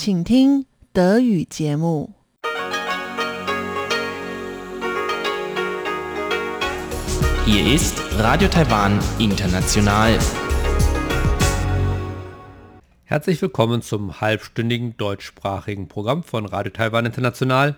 请听德语节目。 Hier ist Radio Taiwan International. Herzlich willkommen zum halbstündigen deutschsprachigen Programm von Radio Taiwan International.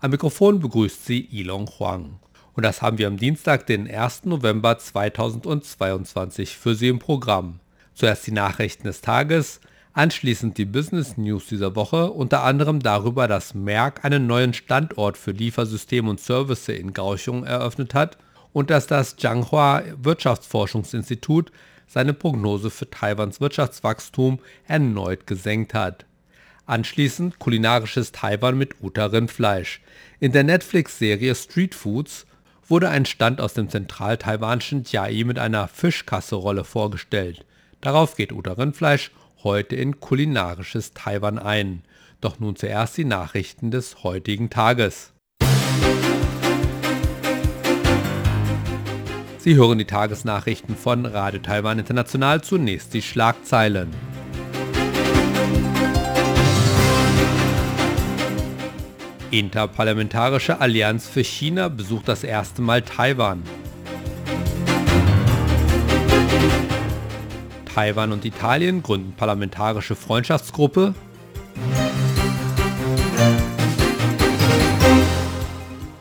Am Mikrofon begrüßt Sie Ilon Huang. Und das haben wir am Dienstag, den 1. November 2022 für Sie im Programm. Zuerst die Nachrichten des Tages, anschließend die Business News dieser Woche, unter anderem darüber, dass Merck einen neuen Standort für Liefersysteme und Services in Kaohsiung eröffnet hat und dass das Jianghua Wirtschaftsforschungsinstitut seine Prognose für Taiwans Wirtschaftswachstum erneut gesenkt hat. Anschließend kulinarisches Taiwan mit Uta-Rindfleisch. In der Netflix-Serie Street Foods wurde ein Stand aus dem zentral-taiwanischen Jiai mit einer Fischkasserolle vorgestellt. Darauf geht Uta-Rindfleisch heute in kulinarisches Taiwan ein. Doch nun zuerst die Nachrichten des heutigen Tages. Sie hören die Tagesnachrichten von Radio Taiwan International. Zunächst die Schlagzeilen. Interparlamentarische Allianz für China besucht das erste Mal Taiwan. Taiwan und Italien gründen parlamentarische Freundschaftsgruppe.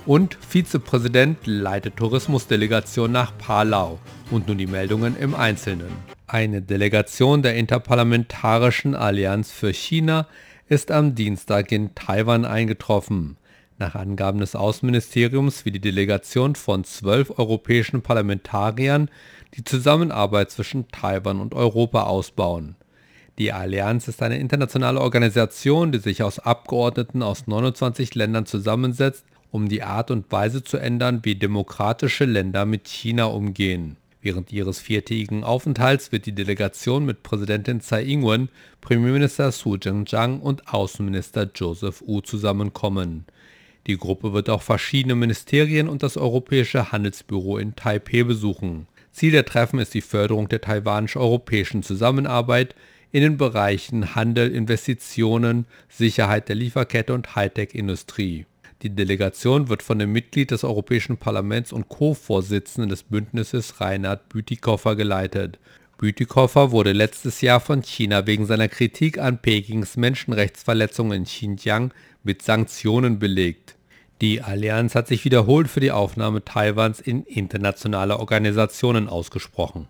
Und Vizepräsident leitet Tourismusdelegation nach Palau. Und nun die Meldungen im Einzelnen. Eine Delegation der Interparlamentarischen Allianz für China ist am Dienstag in Taiwan eingetroffen. Nach Angaben des Außenministeriums will die Delegation von zwölf europäischen Parlamentariern die Zusammenarbeit zwischen Taiwan und Europa ausbauen. Die Allianz ist eine internationale Organisation, die sich aus Abgeordneten aus 29 Ländern zusammensetzt, um die Art und Weise zu ändern, wie demokratische Länder mit China umgehen. Während ihres viertägigen Aufenthalts wird die Delegation mit Präsidentin Tsai Ing-wen, Premierminister Su Zhenjiang und Außenminister Joseph Wu zusammenkommen. Die Gruppe wird auch verschiedene Ministerien und das Europäische Handelsbüro in Taipeh besuchen. Ziel der Treffen ist die Förderung der taiwanisch-europäischen Zusammenarbeit in den Bereichen Handel, Investitionen, Sicherheit der Lieferkette und Hightech-Industrie. Die Delegation wird von dem Mitglied des Europäischen Parlaments und Co-Vorsitzenden des Bündnisses Reinhard Bütikofer geleitet. Bütikofer wurde letztes Jahr von China wegen seiner Kritik an Pekings Menschenrechtsverletzungen in Xinjiang mit Sanktionen belegt. Die Allianz hat sich wiederholt für die Aufnahme Taiwans in internationale Organisationen ausgesprochen.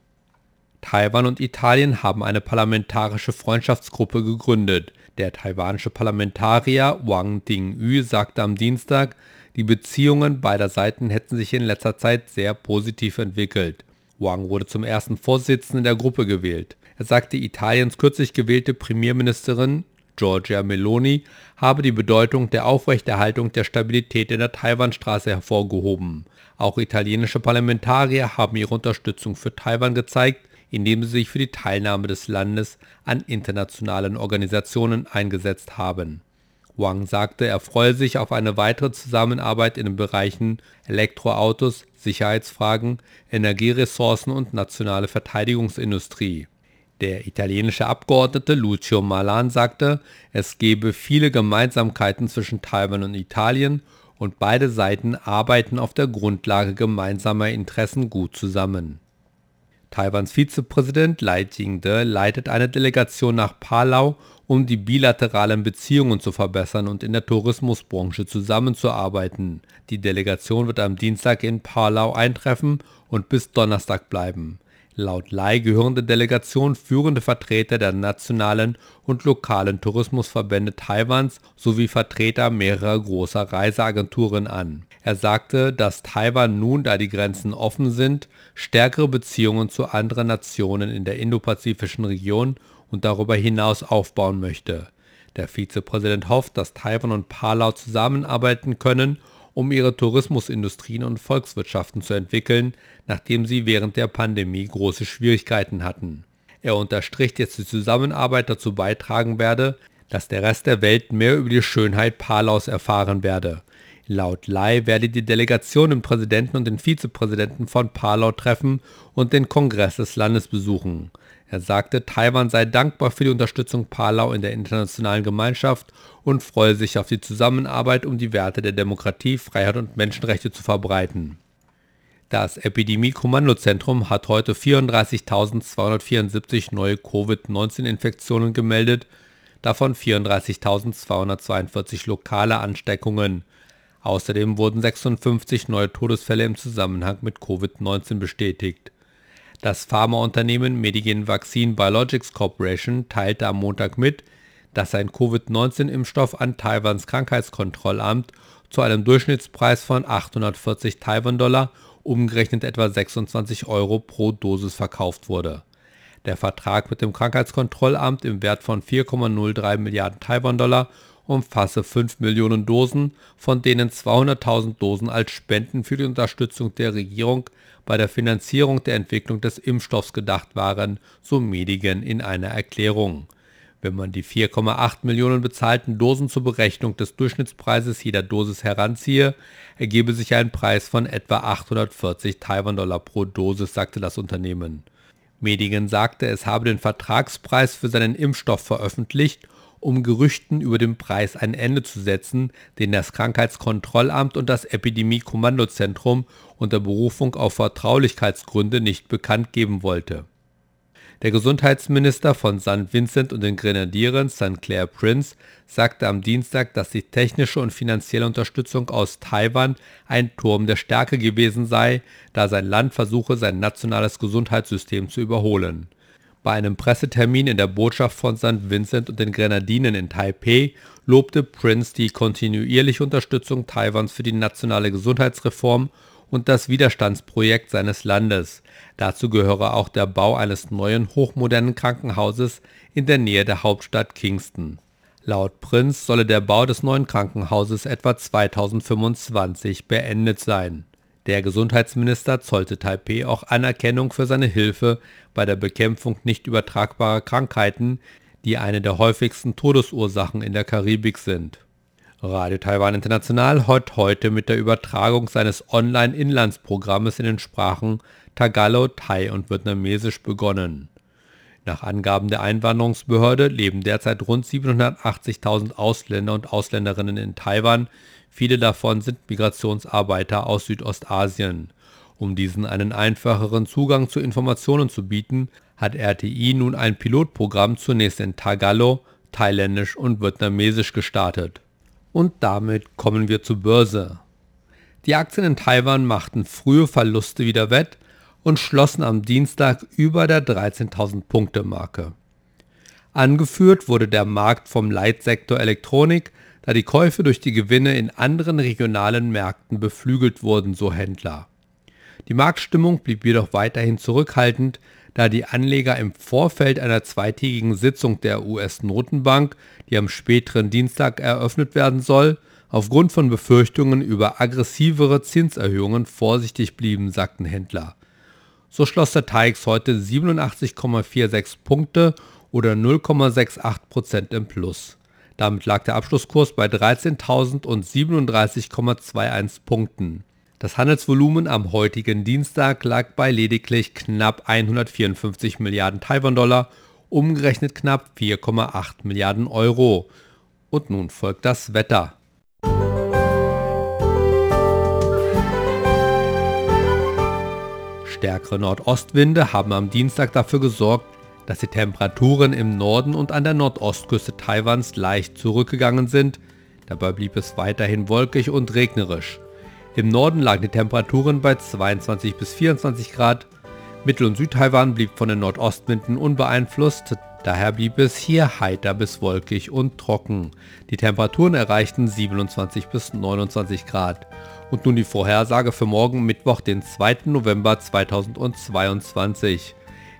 Taiwan und Italien haben eine parlamentarische Freundschaftsgruppe gegründet. Der taiwanische Parlamentarier Wang Dingyu sagte am Dienstag, die Beziehungen beider Seiten hätten sich in letzter Zeit sehr positiv entwickelt. Wang wurde zum ersten Vorsitzenden der Gruppe gewählt. Er sagte, Italiens kürzlich gewählte Premierministerin Giorgia Meloni habe die Bedeutung der Aufrechterhaltung der Stabilität in der Taiwanstraße hervorgehoben. Auch italienische Parlamentarier haben ihre Unterstützung für Taiwan gezeigt, indem sie sich für die Teilnahme des Landes an internationalen Organisationen eingesetzt haben. Wang sagte, er freue sich auf eine weitere Zusammenarbeit in den Bereichen Elektroautos, Sicherheitsfragen, Energieressourcen und nationale Verteidigungsindustrie. Der italienische Abgeordnete Lucio Malan sagte, es gebe viele Gemeinsamkeiten zwischen Taiwan und Italien und beide Seiten arbeiten auf der Grundlage gemeinsamer Interessen gut zusammen. Taiwans Vizepräsident Lai Ching-te leitet eine Delegation nach Palau, um die bilateralen Beziehungen zu verbessern und in der Tourismusbranche zusammenzuarbeiten. Die Delegation wird am Dienstag in Palau eintreffen und bis Donnerstag bleiben. Laut Lai gehören der Delegation führende Vertreter der nationalen und lokalen Tourismusverbände Taiwans sowie Vertreter mehrerer großer Reiseagenturen an. Er sagte, dass Taiwan nun, da die Grenzen offen sind, stärkere Beziehungen zu anderen Nationen in der indopazifischen Region und darüber hinaus aufbauen möchte. Der Vizepräsident hofft, dass Taiwan und Palau zusammenarbeiten können, um ihre Tourismusindustrien und Volkswirtschaften zu entwickeln, nachdem sie während der Pandemie große Schwierigkeiten hatten. Er unterstrich, dass die Zusammenarbeit dazu beitragen werde, dass der Rest der Welt mehr über die Schönheit Palaus erfahren werde. Laut Lai werde die Delegation den Präsidenten und den Vizepräsidenten von Palau treffen und den Kongress des Landes besuchen. Er sagte, Taiwan sei dankbar für die Unterstützung Palau in der internationalen Gemeinschaft und freue sich auf die Zusammenarbeit, um die Werte der Demokratie, Freiheit und Menschenrechte zu verbreiten. Das Epidemie-Kommandozentrum hat heute 34.274 neue Covid-19-Infektionen gemeldet, davon 34.242 lokale Ansteckungen. Außerdem wurden 56 neue Todesfälle im Zusammenhang mit Covid-19 bestätigt. Das Pharmaunternehmen Medigene Vaccine Biologics Corporation teilte am Montag mit, dass ein Covid-19-Impfstoff an Taiwans Krankheitskontrollamt zu einem Durchschnittspreis von 840 Taiwan-Dollar umgerechnet etwa 26 Euro pro Dosis verkauft wurde. Der Vertrag mit dem Krankheitskontrollamt im Wert von 4,03 Milliarden Taiwan-Dollar umfasse 5 Millionen Dosen, von denen 200.000 Dosen als Spenden für die Unterstützung der Regierung bei der Finanzierung der Entwicklung des Impfstoffs gedacht waren, so Medigen in einer Erklärung. Wenn man die 4,8 Millionen bezahlten Dosen zur Berechnung des Durchschnittspreises jeder Dosis heranziehe, ergebe sich ein Preis von etwa 840 Taiwan-Dollar pro Dosis, sagte das Unternehmen. Medigen sagte, es habe den Vertragspreis für seinen Impfstoff veröffentlicht, um Gerüchten über den Preis ein Ende zu setzen, den das Krankheitskontrollamt und das Epidemie-Kommandozentrum unter Berufung auf Vertraulichkeitsgründe nicht bekannt geben wollte der Gesundheitsminister von St. Vincent und den Grenadieren, St. Clair Prince, sagte am Dienstag, dass die technische und finanzielle Unterstützung aus Taiwan ein Turm der Stärke gewesen sei, da sein Land versuche, sein nationales Gesundheitssystem zu überholen. Bei einem Pressetermin in der Botschaft von St. Vincent und den Grenadinen in Taipeh lobte Prince die kontinuierliche Unterstützung Taiwans für die nationale Gesundheitsreform und das Widerstandsprojekt seines Landes. Dazu gehöre auch der Bau eines neuen hochmodernen Krankenhauses in der Nähe der Hauptstadt Kingston. Laut Prince solle der Bau des neuen Krankenhauses etwa 2025 beendet sein. Der Gesundheitsminister zollte Taipeh auch Anerkennung für seine Hilfe bei der Bekämpfung nicht übertragbarer Krankheiten, die eine der häufigsten Todesursachen in der Karibik sind. Radio Taiwan International hat heute mit der Übertragung seines Online-Inlandsprogrammes in den Sprachen Tagalog, Thai und Vietnamesisch begonnen. Nach Angaben der Einwanderungsbehörde leben derzeit rund 780.000 Ausländer und Ausländerinnen in Taiwan, viele davon sind Migrationsarbeiter aus Südostasien. Um diesen einen einfacheren Zugang zu Informationen zu bieten, hat RTI nun ein Pilotprogramm zunächst in Tagalog, Thailändisch und Vietnamesisch gestartet. Und damit kommen wir zur Börse. Die Aktien in Taiwan machten frühe Verluste wieder wett und schlossen am Dienstag über der 13.000 Punkte Marke. Angeführt wurde der Markt vom Leitsektor Elektronik, da die Käufe durch die Gewinne in anderen regionalen Märkten beflügelt wurden, so Händler. Die Marktstimmung blieb jedoch weiterhin zurückhaltend, da die Anleger im Vorfeld einer zweitägigen Sitzung der US-Notenbank, die am späteren Dienstag eröffnet werden soll, aufgrund von Befürchtungen über aggressivere Zinserhöhungen vorsichtig blieben, sagten Händler. So schloss der TAIX heute 87,46 Punkte oder 0,68% im Plus. Damit lag der Abschlusskurs bei 13.037,21 Punkten. Das Handelsvolumen am heutigen Dienstag lag bei lediglich knapp 154 Milliarden Taiwan-Dollar, umgerechnet knapp 4,8 Milliarden Euro. Und nun folgt das Wetter. Stärkere Nordostwinde haben am Dienstag dafür gesorgt, dass die Temperaturen im Norden und an der Nordostküste Taiwans leicht zurückgegangen sind. Dabei blieb es weiterhin wolkig und regnerisch. Im Norden lagen die Temperaturen bei 22 bis 24 Grad. Mittel- und Südtaiwan blieb von den Nordostwinden unbeeinflusst, daher blieb es hier heiter bis wolkig und trocken. Die Temperaturen erreichten 27 bis 29 Grad. Und nun die Vorhersage für morgen Mittwoch, den 2. November 2022.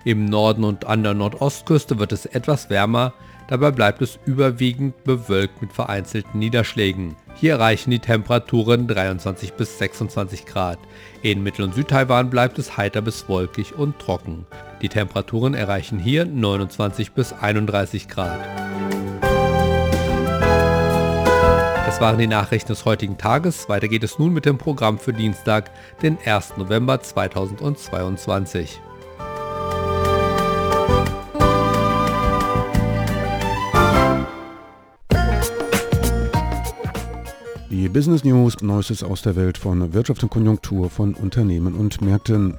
Im Norden und an der Nordostküste wird es etwas wärmer, dabei bleibt es überwiegend bewölkt mit vereinzelten Niederschlägen. Hier erreichen die Temperaturen 23 bis 26 Grad. In Mittel- und Südtaiwan bleibt es heiter bis wolkig und trocken. Die Temperaturen erreichen hier 29 bis 31 Grad. Das waren die Nachrichten des heutigen Tages. Weiter geht es nun mit dem Programm für Dienstag, den 1. November 2022. Business News, Neuestes aus der Welt von Wirtschaft und Konjunktur von Unternehmen und Märkten.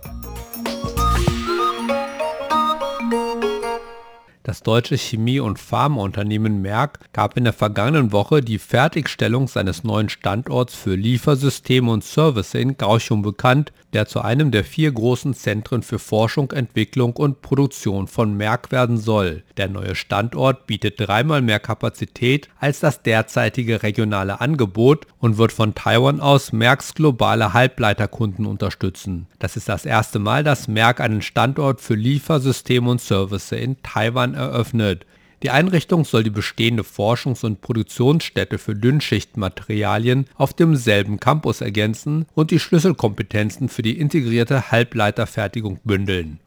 Das deutsche Chemie- und Pharmaunternehmen Merck gab in der vergangenen Woche die Fertigstellung seines neuen Standorts für Liefersysteme und Service in Gauchum bekannt, der zu einem der vier großen Zentren für Forschung, Entwicklung und Produktion von Merck werden soll. Der neue Standort bietet dreimal mehr Kapazität als das derzeitige regionale Angebot und wird von Taiwan aus Mercks globale Halbleiterkunden unterstützen. Das ist das erste Mal, dass Merck einen Standort für Liefersysteme und Service in Taiwan eröffnet. Die Einrichtung soll die bestehende Forschungs- und Produktionsstätte für Dünnschichtmaterialien auf demselben Campus ergänzen und die Schlüsselkompetenzen für die integrierte Halbleiterfertigung bündeln.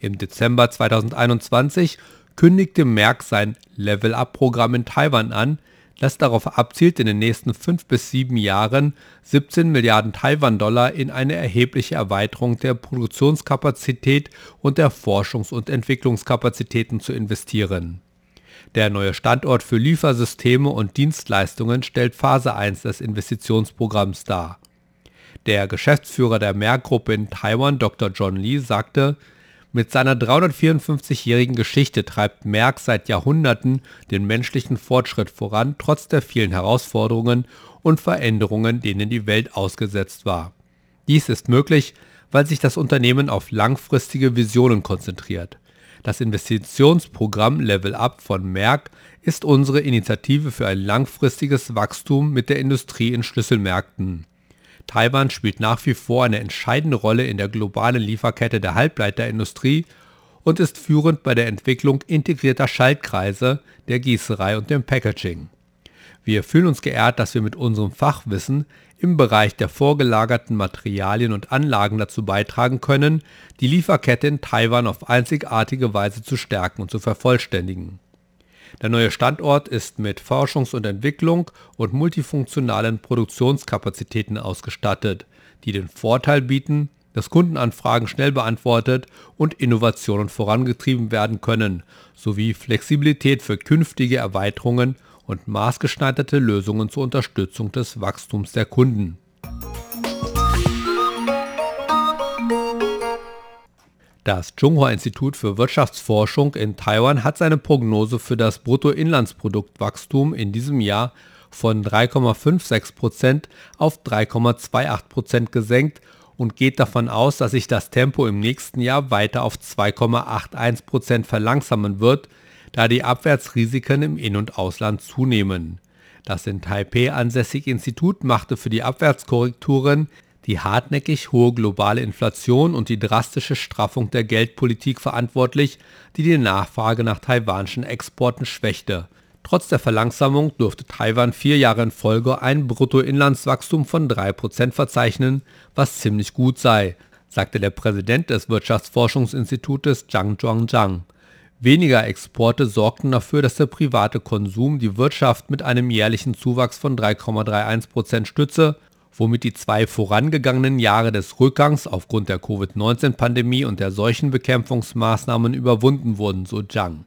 Im Dezember 2021 kündigte Merck sein Level-Up-Programm in Taiwan an, das darauf abzielt, in den nächsten fünf bis sieben Jahren 17 Milliarden Taiwan-Dollar in eine erhebliche Erweiterung der Produktionskapazität und der Forschungs- und Entwicklungskapazitäten zu investieren. Der neue Standort für Liefersysteme und Dienstleistungen stellt Phase 1 des Investitionsprogramms dar. Der Geschäftsführer der Merck-Gruppe in Taiwan, Dr. John Lee, sagte, mit seiner 354-jährigen Geschichte treibt Merck seit Jahrhunderten den menschlichen Fortschritt voran, trotz der vielen Herausforderungen und Veränderungen, denen die Welt ausgesetzt war. Dies ist möglich, weil sich das Unternehmen auf langfristige Visionen konzentriert. Das Investitionsprogramm Level Up von Merck ist unsere Initiative für ein langfristiges Wachstum mit der Industrie in Schlüsselmärkten. Taiwan spielt nach wie vor eine entscheidende Rolle in der globalen Lieferkette der Halbleiterindustrie und ist führend bei der Entwicklung integrierter Schaltkreise, der Gießerei und dem Packaging. Wir fühlen uns geehrt, dass wir mit unserem Fachwissen im Bereich der vorgelagerten Materialien und Anlagen dazu beitragen können, die Lieferkette in Taiwan auf einzigartige Weise zu stärken und zu vervollständigen. Der neue Standort ist mit Forschungs- und Entwicklung und multifunktionalen Produktionskapazitäten ausgestattet, die den Vorteil bieten, dass Kundenanfragen schnell beantwortet und Innovationen vorangetrieben werden können, sowie Flexibilität für künftige Erweiterungen und maßgeschneiderte Lösungen zur Unterstützung des Wachstums der Kunden. Das Zhonghua-Institut für Wirtschaftsforschung in Taiwan hat seine Prognose für das Bruttoinlandsproduktwachstum in diesem Jahr von 3,56% auf 3,28% gesenkt und geht davon aus, dass sich das Tempo im nächsten Jahr weiter auf 2,81% verlangsamen wird, da die Abwärtsrisiken im In- und Ausland zunehmen. Das in Taipei ansässige Institut machte für die Abwärtskorrekturen die hartnäckig hohe globale Inflation und die drastische Straffung der Geldpolitik verantwortlich, die die Nachfrage nach taiwanischen Exporten schwächte. Trotz der Verlangsamung durfte Taiwan vier Jahre in Folge ein Bruttoinlandswachstum von 3% verzeichnen, was ziemlich gut sei, sagte der Präsident des Wirtschaftsforschungsinstitutes Zhang Zhuangzhang. Weniger Exporte sorgten dafür, dass der private Konsum die Wirtschaft mit einem jährlichen Zuwachs von 3,31% stütze, womit die zwei vorangegangenen Jahre des Rückgangs aufgrund der Covid-19-Pandemie und der Seuchenbekämpfungsmaßnahmen überwunden wurden, so Zhang.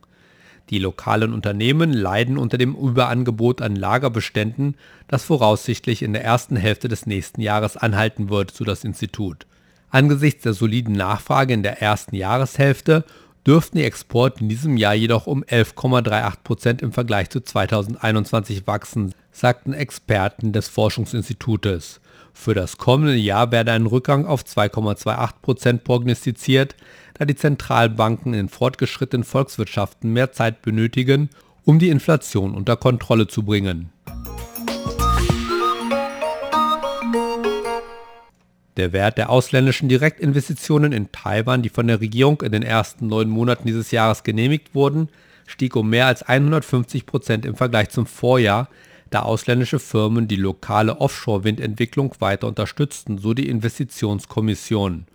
Die lokalen Unternehmen leiden unter dem Überangebot an Lagerbeständen, das voraussichtlich in der ersten Hälfte des nächsten Jahres anhalten wird, so das Institut. Angesichts der soliden Nachfrage in der ersten Jahreshälfte dürften die Exporte in diesem Jahr jedoch um 11,38 Prozent im Vergleich zu 2021 wachsen, sagten Experten des Forschungsinstitutes. Für das kommende Jahr werde ein Rückgang auf 2,28 Prozent prognostiziert, da die Zentralbanken in fortgeschrittenen Volkswirtschaften mehr Zeit benötigen, um die Inflation unter Kontrolle zu bringen. Der Wert der ausländischen Direktinvestitionen in Taiwan, die von der Regierung in den ersten neun Monaten dieses Jahres genehmigt wurden, stieg um mehr als 150 Prozent im Vergleich zum Vorjahr, da ausländische Firmen die lokale Offshore-Windentwicklung weiter unterstützten, so die Investitionskommission.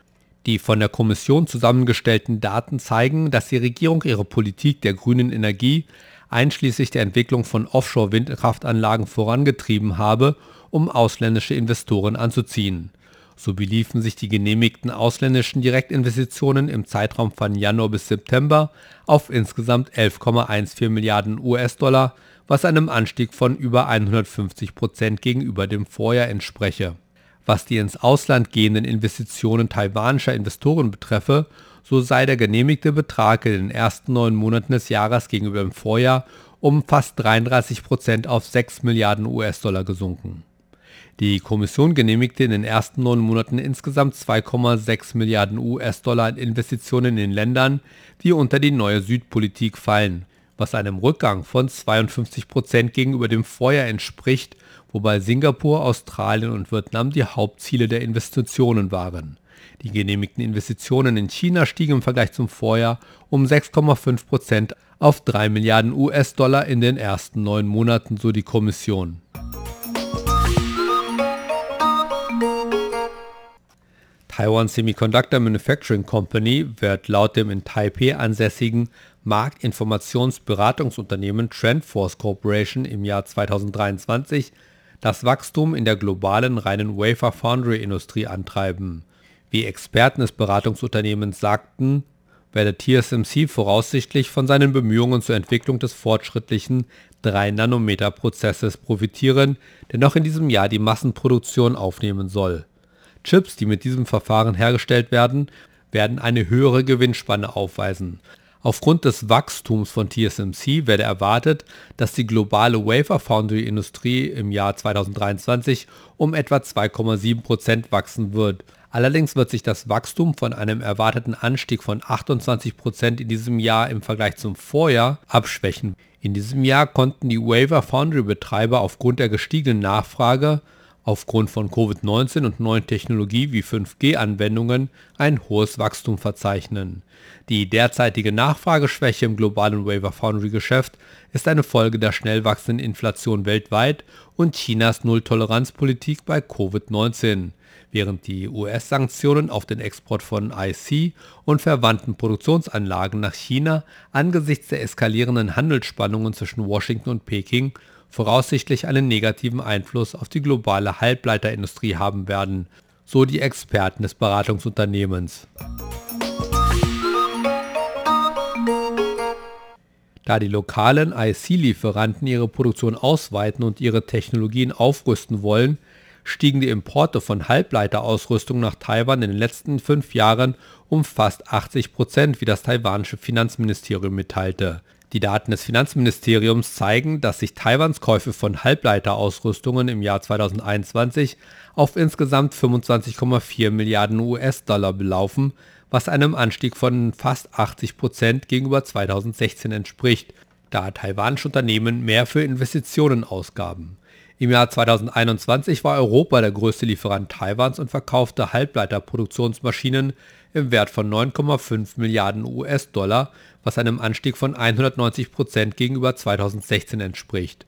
Die von der Kommission zusammengestellten Daten zeigen, dass die Regierung ihre Politik der grünen Energie einschließlich der Entwicklung von Offshore-Windkraftanlagen vorangetrieben habe, um ausländische Investoren anzuziehen. So beliefen sich die genehmigten ausländischen Direktinvestitionen im Zeitraum von Januar bis September auf insgesamt 11,14 Milliarden US-Dollar, was einem Anstieg von über 150 Prozent gegenüber dem Vorjahr entspreche. Was die ins Ausland gehenden Investitionen taiwanischer Investoren betreffe, so sei der genehmigte Betrag in den ersten neun Monaten des Jahres gegenüber dem Vorjahr um fast 33 Prozent auf 6 Milliarden US-Dollar gesunken. Die Kommission genehmigte in den ersten neun Monaten insgesamt 2,6 Milliarden US-Dollar in Investitionen in Ländern, die unter die neue Südpolitik fallen, was einem Rückgang von 52 Prozent gegenüber dem Vorjahr entspricht, wobei Singapur, Australien und Vietnam die Hauptziele der Investitionen waren. Die genehmigten Investitionen in China stiegen im Vergleich zum Vorjahr um 6,5 Prozent auf 3 Milliarden US-Dollar in den ersten neun Monaten, so die Kommission. Taiwan Semiconductor Manufacturing Company wird laut dem in Taipei ansässigen Marktinformationsberatungsunternehmen Trendforce Corporation im Jahr 2023 das Wachstum in der globalen reinen Wafer-Foundry-Industrie antreiben. Wie Experten des Beratungsunternehmens sagten, werde TSMC voraussichtlich von seinen Bemühungen zur Entwicklung des fortschrittlichen 3-Nanometer-Prozesses profitieren, der noch in diesem Jahr die Massenproduktion aufnehmen soll. Chips, die mit diesem Verfahren hergestellt werden, werden eine höhere Gewinnspanne aufweisen. Aufgrund des Wachstums von TSMC werde erwartet, dass die globale Wafer Foundry Industrie im Jahr 2023 um etwa 2,7% wachsen wird. Allerdings wird sich das Wachstum von einem erwarteten Anstieg von 28% in diesem Jahr im Vergleich zum Vorjahr abschwächen. In diesem Jahr konnten die Wafer Foundry Betreiber aufgrund der gestiegenen Nachfrage aufgrund von Covid-19 und neuen Technologie wie 5G-Anwendungen ein hohes Wachstum verzeichnen. Die derzeitige Nachfrageschwäche im globalen Wafer Foundry Geschäft ist eine Folge der schnell wachsenden Inflation weltweit und Chinas Nulltoleranzpolitik bei Covid-19, während die US-Sanktionen auf den Export von IC und verwandten Produktionsanlagen nach China angesichts der eskalierenden Handelsspannungen zwischen Washington und Peking voraussichtlich einen negativen Einfluss auf die globale Halbleiterindustrie haben werden, so die Experten des Beratungsunternehmens. Da die lokalen IC-Lieferanten ihre Produktion ausweiten und ihre Technologien aufrüsten wollen, stiegen die Importe von Halbleiterausrüstung nach Taiwan in den letzten fünf Jahren um fast 80 Prozent, wie das taiwanische Finanzministerium mitteilte. Die Daten des Finanzministeriums zeigen, dass sich Taiwans Käufe von Halbleiterausrüstungen im Jahr 2021 auf insgesamt 25,4 Milliarden US-Dollar belaufen, was einem Anstieg von fast 80 Prozent gegenüber 2016 entspricht, da taiwanische Unternehmen mehr für Investitionen ausgaben. Im Jahr 2021 war Europa der größte Lieferant Taiwans und verkaufte Halbleiterproduktionsmaschinen im Wert von 9,5 Milliarden US-Dollar, was einem Anstieg von 190 Prozent gegenüber 2016 entspricht.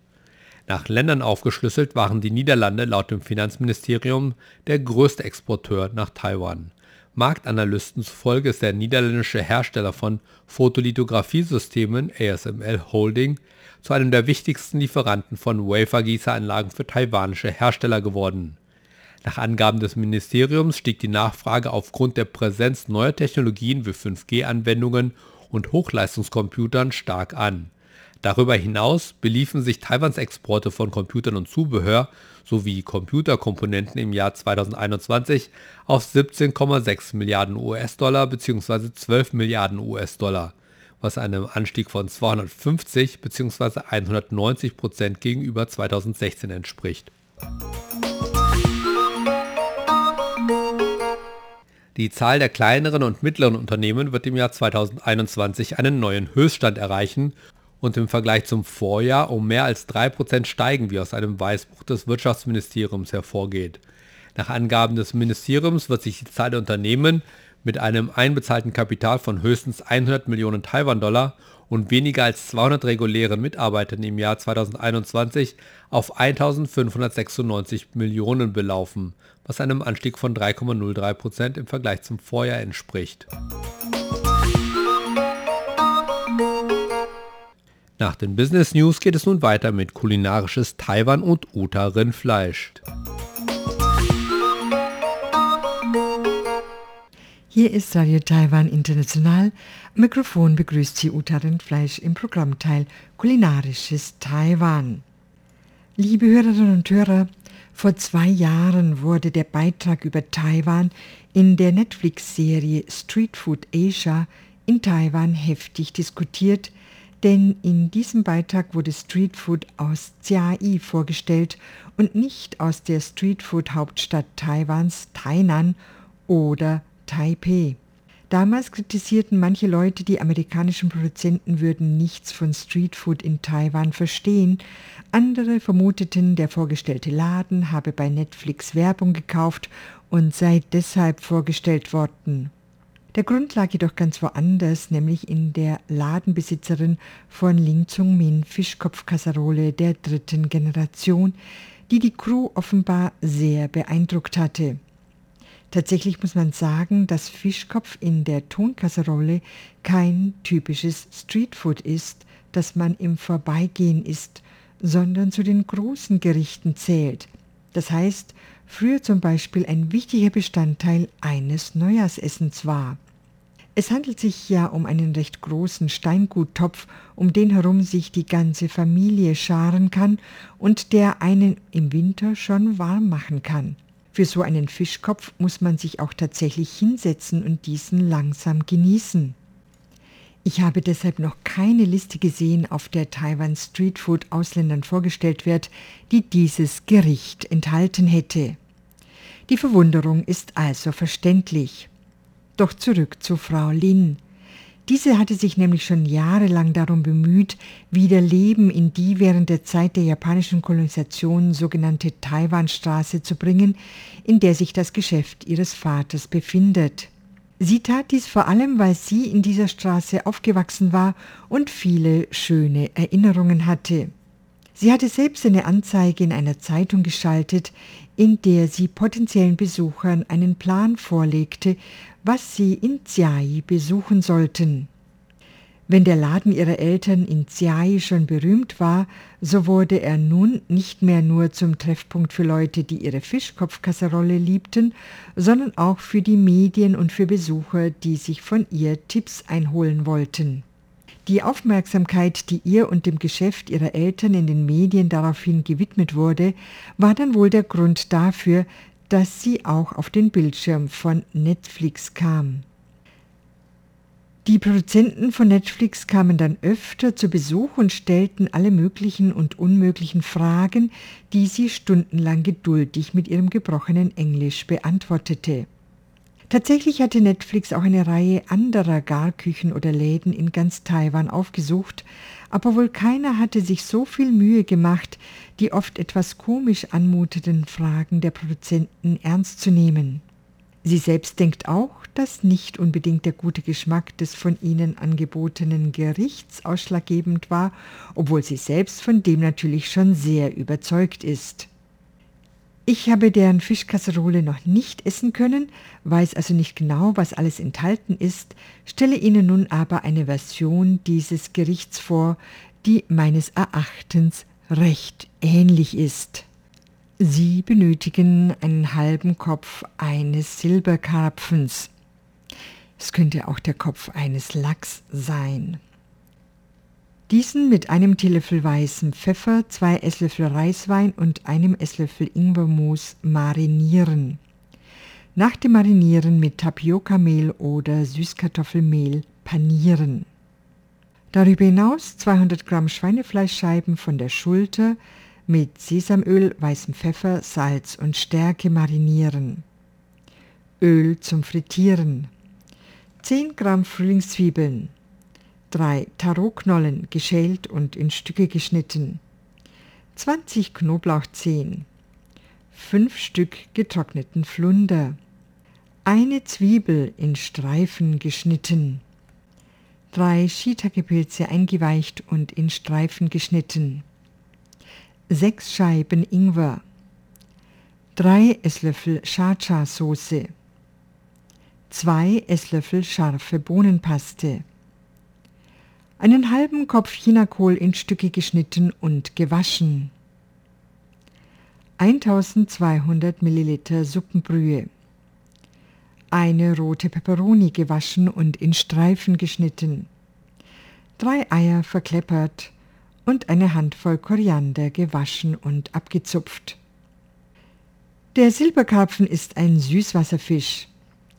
Nach Ländern aufgeschlüsselt waren die Niederlande laut dem Finanzministerium der größte Exporteur nach Taiwan. Marktanalysten zufolge ist der niederländische Hersteller von Fotolithografiesystemen ASML Holding zu einem der wichtigsten Lieferanten von Wafergießeranlagen für taiwanische Hersteller geworden. Nach Angaben des Ministeriums stieg die Nachfrage aufgrund der Präsenz neuer Technologien wie 5G-Anwendungen und Hochleistungscomputern stark an Darüber hinaus beliefen sich Taiwans Exporte von Computern und Zubehör sowie Computerkomponenten im Jahr 2021 auf 17,6 Milliarden US-Dollar bzw. 12 Milliarden US-Dollar, was einem Anstieg von 250 bzw. 190 Prozent gegenüber 2016 entspricht. Die Zahl der kleineren und mittleren Unternehmen wird im Jahr 2021 einen neuen Höchststand erreichen und im Vergleich zum Vorjahr um mehr als 3% steigen, wie aus einem Weißbuch des Wirtschaftsministeriums hervorgeht. Nach Angaben des Ministeriums wird sich die Zahl der Unternehmen mit einem einbezahlten Kapital von höchstens 100 Millionen Taiwan-Dollar und weniger als 200 regulären Mitarbeitern im Jahr 2021 auf 1596 Millionen belaufen, was einem Anstieg von 3,03% im Vergleich zum Vorjahr entspricht. Nach den Business News geht es nun weiter mit kulinarisches Taiwan und Uta Rindfleisch. Hier ist Radio Taiwan International. Mikrofon begrüßt Sie Uta Rindfleisch im Programmteil Kulinarisches Taiwan. Liebe Hörerinnen und Hörer, vor zwei Jahren wurde der Beitrag über Taiwan in der Netflix-Serie Street Food Asia in Taiwan heftig diskutiert, denn in diesem Beitrag wurde Street Food aus Chiai vorgestellt und nicht aus der Street Food Hauptstadt Taiwans Tainan oder Taipei. Damals kritisierten manche Leute, die amerikanischen Produzenten würden nichts von Streetfood in Taiwan verstehen. Andere vermuteten, der vorgestellte Laden habe bei Netflix Werbung gekauft und sei deshalb vorgestellt worden. Der Grund lag jedoch ganz woanders, nämlich in der Ladenbesitzerin von Ling Chung Min Fischkopfkasserole der dritten Generation, die die Crew offenbar sehr beeindruckt hatte. Tatsächlich muss man sagen, dass Fischkopf in der Tonkasserolle kein typisches Streetfood ist, das man im Vorbeigehen isst, sondern zu den großen Gerichten zählt. Das heißt, früher zum Beispiel ein wichtiger Bestandteil eines Neujahrsessens war. Es handelt sich ja um einen recht großen Steinguttopf, um den herum sich die ganze Familie scharen kann und der einen im Winter schon warm machen kann. Für so einen Fischkopf muss man sich auch tatsächlich hinsetzen und diesen langsam genießen. Ich habe deshalb noch keine Liste gesehen, auf der Taiwan Streetfood Ausländern vorgestellt wird, die dieses Gericht enthalten hätte. Die Verwunderung ist also verständlich. Doch zurück zu Frau Lin. Diese hatte sich nämlich schon jahrelang darum bemüht, wieder Leben in die während der Zeit der japanischen Kolonisation sogenannte Taiwanstraße zu bringen, in der sich das Geschäft ihres Vaters befindet. Sie tat dies vor allem, weil sie in dieser Straße aufgewachsen war und viele schöne Erinnerungen hatte. Sie hatte selbst eine Anzeige in einer Zeitung geschaltet, in der sie potenziellen Besuchern einen Plan vorlegte, was sie in Ziai besuchen sollten. Wenn der Laden ihrer Eltern in Ziai schon berühmt war, so wurde er nun nicht mehr nur zum Treffpunkt für Leute, die ihre Fischkopfkasserolle liebten, sondern auch für die Medien und für Besucher, die sich von ihr Tipps einholen wollten. Die Aufmerksamkeit, die ihr und dem Geschäft ihrer Eltern in den Medien daraufhin gewidmet wurde, war dann wohl der Grund dafür, dass sie auch auf den Bildschirm von Netflix kam. Die Produzenten von Netflix kamen dann öfter zu Besuch und stellten alle möglichen und unmöglichen Fragen, die sie stundenlang geduldig mit ihrem gebrochenen Englisch beantwortete. Tatsächlich hatte Netflix auch eine Reihe anderer Garküchen oder Läden in ganz Taiwan aufgesucht, aber wohl keiner hatte sich so viel Mühe gemacht, die oft etwas komisch anmutenden Fragen der Produzenten ernst zu nehmen. Sie selbst denkt auch, dass nicht unbedingt der gute Geschmack des von ihnen angebotenen Gerichts ausschlaggebend war, obwohl sie selbst von dem natürlich schon sehr überzeugt ist. Ich habe deren Fischkasserole noch nicht essen können, weiß also nicht genau, was alles enthalten ist, stelle Ihnen nun aber eine Version dieses Gerichts vor, die meines Erachtens recht ähnlich ist. Sie benötigen einen halben Kopf eines Silberkarpfens. Es könnte auch der Kopf eines Lachs sein. Diesen mit einem Teelöffel weißem Pfeffer, zwei Esslöffel Reiswein und einem Esslöffel Ingwermus marinieren. Nach dem Marinieren mit Tapiocamehl oder Süßkartoffelmehl panieren. Darüber hinaus 200 Gramm Schweinefleischscheiben von der Schulter mit Sesamöl, weißem Pfeffer, Salz und Stärke marinieren. Öl zum Frittieren. 10 Gramm Frühlingszwiebeln, 3 Tarotknollen geschält und in Stücke geschnitten, 20 Knoblauchzehen, 5 Stück getrockneten Flunder, eine Zwiebel in Streifen geschnitten, 3 Shiitake-Pilze eingeweicht und in Streifen geschnitten, 6 Scheiben Ingwer, 3 Esslöffel Cha-Cha-Soße, 2 Esslöffel scharfe Bohnenpaste, einen halben Kopf Chinakohl in Stücke geschnitten und gewaschen, 1200 Milliliter Suppenbrühe, eine rote Peperoni gewaschen und in Streifen geschnitten, drei Eier verkleppert und eine Handvoll Koriander gewaschen und abgezupft. Der Silberkarpfen ist ein Süßwasserfisch.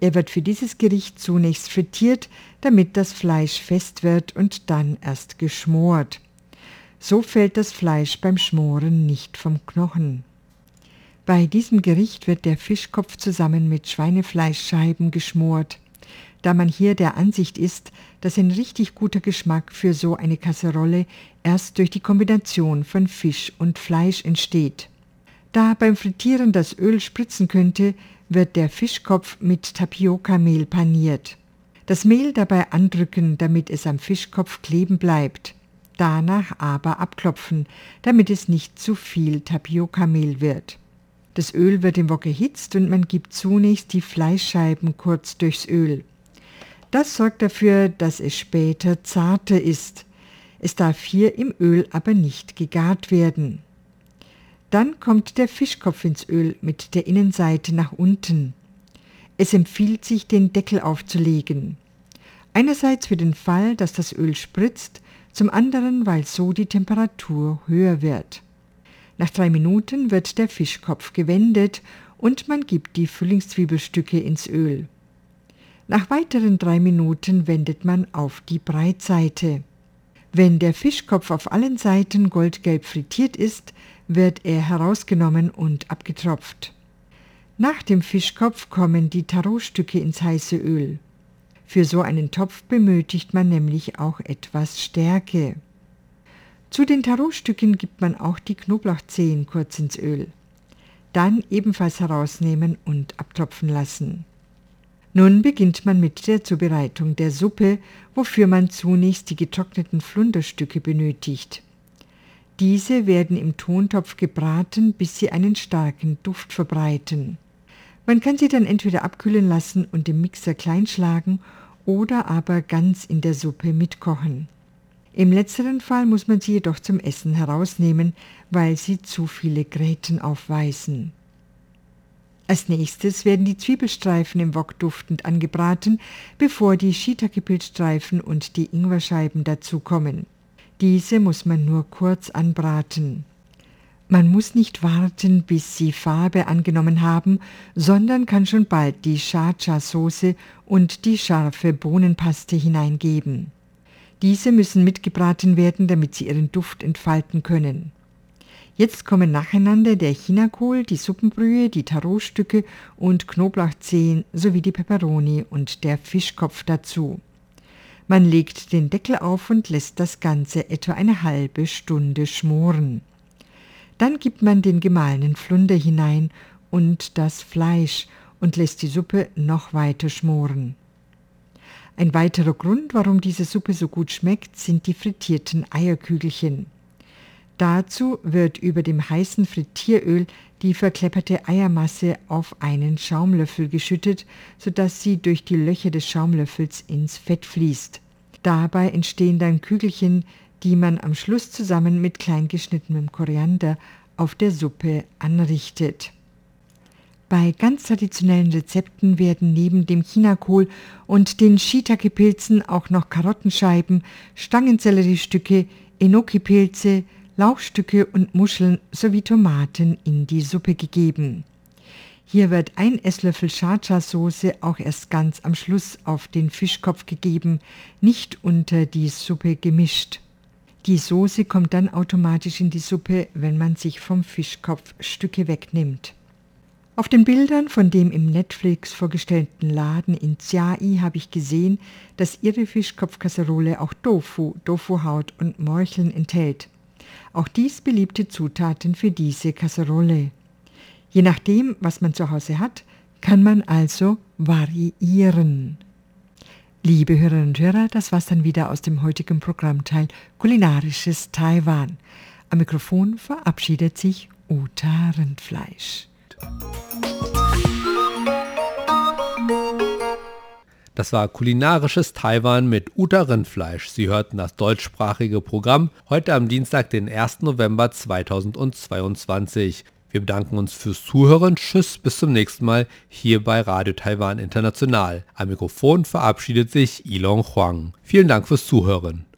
Er wird für dieses Gericht zunächst frittiert, damit das Fleisch fest wird und dann erst geschmort. So fällt das Fleisch beim Schmoren nicht vom Knochen. Bei diesem Gericht wird der Fischkopf zusammen mit Schweinefleischscheiben geschmort. Da man hier der Ansicht ist, dass ein richtig guter Geschmack für so eine Kasserolle erst durch die Kombination von Fisch und Fleisch entsteht. Da beim Frittieren das Öl spritzen könnte, wird der Fischkopf mit Tapiocamehl paniert. Das Mehl dabei andrücken, damit es am Fischkopf kleben bleibt. Danach aber abklopfen, damit es nicht zu viel Tapiocamehl wird. Das Öl wird im Wok erhitzt und man gibt zunächst die Fleischscheiben kurz durchs Öl. Das sorgt dafür, dass es später zarter ist. Es darf hier im Öl aber nicht gegart werden. Dann kommt der Fischkopf ins Öl mit der Innenseite nach unten. Es empfiehlt sich, den Deckel aufzulegen. Einerseits für den Fall, dass das Öl spritzt, zum anderen, weil so die Temperatur höher wird. Nach drei Minuten wird der Fischkopf gewendet und man gibt die Frühlingszwiebelstücke ins Öl. Nach weiteren drei Minuten wendet man auf die Breitseite. Wenn der Fischkopf auf allen Seiten goldgelb frittiert ist, wird er herausgenommen und abgetropft. Nach dem Fischkopf kommen die Tarotstücke ins heiße Öl. Für so einen Topf benötigt man nämlich auch etwas Stärke. Zu den Tarotstücken gibt man auch die Knoblauchzehen kurz ins Öl. Dann ebenfalls herausnehmen und abtropfen lassen. Nun beginnt man mit der Zubereitung der Suppe, wofür man zunächst die getrockneten Flunderstücke benötigt. Diese werden im Tontopf gebraten, bis sie einen starken Duft verbreiten. Man kann sie dann entweder abkühlen lassen und im Mixer kleinschlagen oder aber ganz in der Suppe mitkochen. Im letzteren Fall muss man sie jedoch zum Essen herausnehmen, weil sie zu viele Gräten aufweisen. Als nächstes werden die Zwiebelstreifen im Wok duftend angebraten, bevor die Shiitake-Pilzstreifen und die Ingwerscheiben dazukommen. Diese muss man nur kurz anbraten. Man muss nicht warten, bis sie Farbe angenommen haben, sondern kann schon bald die Cha-Cha-Soße und die scharfe Bohnenpaste hineingeben. Diese müssen mitgebraten werden, damit sie ihren Duft entfalten können. Jetzt kommen nacheinander der Chinakohl, die Suppenbrühe, die Tarotstücke und Knoblauchzehen sowie die Peperoni und der Fischkopf dazu. Man legt den Deckel auf und lässt das Ganze etwa eine halbe Stunde schmoren. Dann gibt man den gemahlenen Flunder hinein und das Fleisch und lässt die Suppe noch weiter schmoren. Ein weiterer Grund, warum diese Suppe so gut schmeckt, sind die frittierten Eierkügelchen. Dazu wird über dem heißen Frittieröl die verklepperte Eiermasse auf einen Schaumlöffel geschüttet, sodass sie durch die Löcher des Schaumlöffels ins Fett fließt. Dabei entstehen dann Kügelchen, die man am Schluss zusammen mit kleingeschnittenem Koriander auf der Suppe anrichtet. Bei ganz traditionellen Rezepten werden neben dem Chinakohl und den Shiitake-Pilzen auch noch Karottenscheiben, Stangenzelleriestücke, Enoki-Pilze, Lauchstücke und Muscheln sowie Tomaten in die Suppe gegeben. Hier wird ein Esslöffel Cha-Cha-Soße auch erst ganz am Schluss auf den Fischkopf gegeben, nicht unter die Suppe gemischt. Die Soße kommt dann automatisch in die Suppe, wenn man sich vom Fischkopf Stücke wegnimmt. Auf den Bildern von dem im Netflix vorgestellten Laden in Chiai habe ich gesehen, dass ihre Fischkopfkasserole auch Tofu, Tofuhaut und Morcheln enthält. Auch dies beliebte Zutaten für diese Kasserole. Je nachdem, was man zu Hause hat, kann man also variieren. Liebe Hörerinnen und Hörer, das war's dann wieder aus dem heutigen Programmteil Kulinarisches Taiwan. Am Mikrofon verabschiedet sich Uta Rindfleisch. Das war kulinarisches Taiwan mit Uta Rindfleisch. Sie hörten das deutschsprachige Programm heute am Dienstag, den 1. November 2022. Wir bedanken uns fürs Zuhören. Tschüss, bis zum nächsten Mal hier bei Radio Taiwan International. Am Mikrofon verabschiedet sich Ilon Huang. Vielen Dank fürs Zuhören.